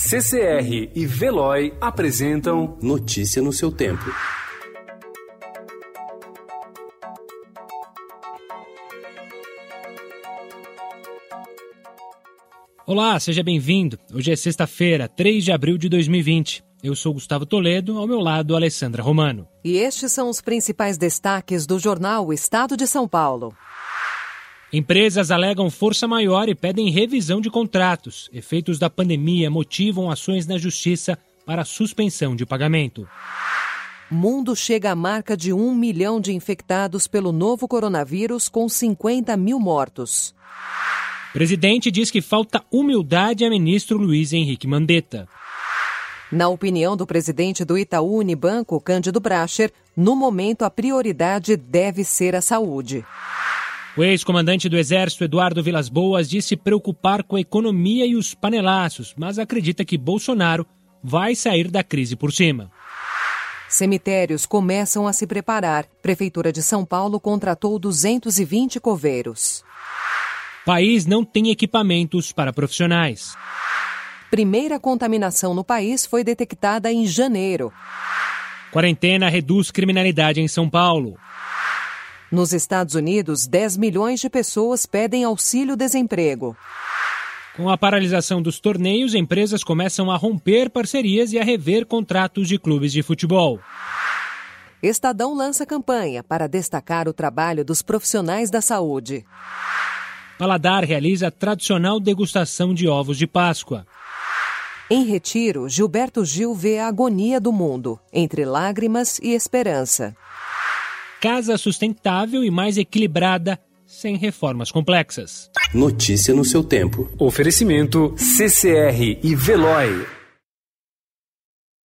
CCR e Veloy apresentam Notícia no seu tempo. Olá, seja bem-vindo. Hoje é sexta-feira, 3 de abril de 2020. Eu sou Gustavo Toledo, ao meu lado, Alessandra Romano. E estes são os principais destaques do jornal Estado de São Paulo. Empresas alegam força maior e pedem revisão de contratos. Efeitos da pandemia motivam ações na justiça para suspensão de pagamento. Mundo chega à marca de um milhão de infectados pelo novo coronavírus, com 50 mil mortos. Presidente diz que falta humildade a ministro Luiz Henrique Mandetta. Na opinião do presidente do Itaú Unibanco, Cândido Bracher, no momento a prioridade deve ser a saúde. O ex-comandante do Exército, Eduardo Vilas Boas, disse preocupar com a economia e os panelaços, mas acredita que Bolsonaro vai sair da crise por cima. Cemitérios começam a se preparar. Prefeitura de São Paulo contratou 220 coveiros. País não tem equipamentos para profissionais. Primeira contaminação no país foi detectada em janeiro. Quarentena reduz criminalidade em São Paulo. Nos Estados Unidos, 10 milhões de pessoas pedem auxílio-desemprego. Com a paralisação dos torneios, empresas começam a romper parcerias e a rever contratos de clubes de futebol. Estadão lança campanha para destacar o trabalho dos profissionais da saúde. Paladar realiza a tradicional degustação de ovos de Páscoa. Em retiro, Gilberto Gil vê a agonia do mundo, entre lágrimas e esperança. Casa sustentável e mais equilibrada, sem reformas complexas. Notícia no seu tempo. Oferecimento CCR e Veloy.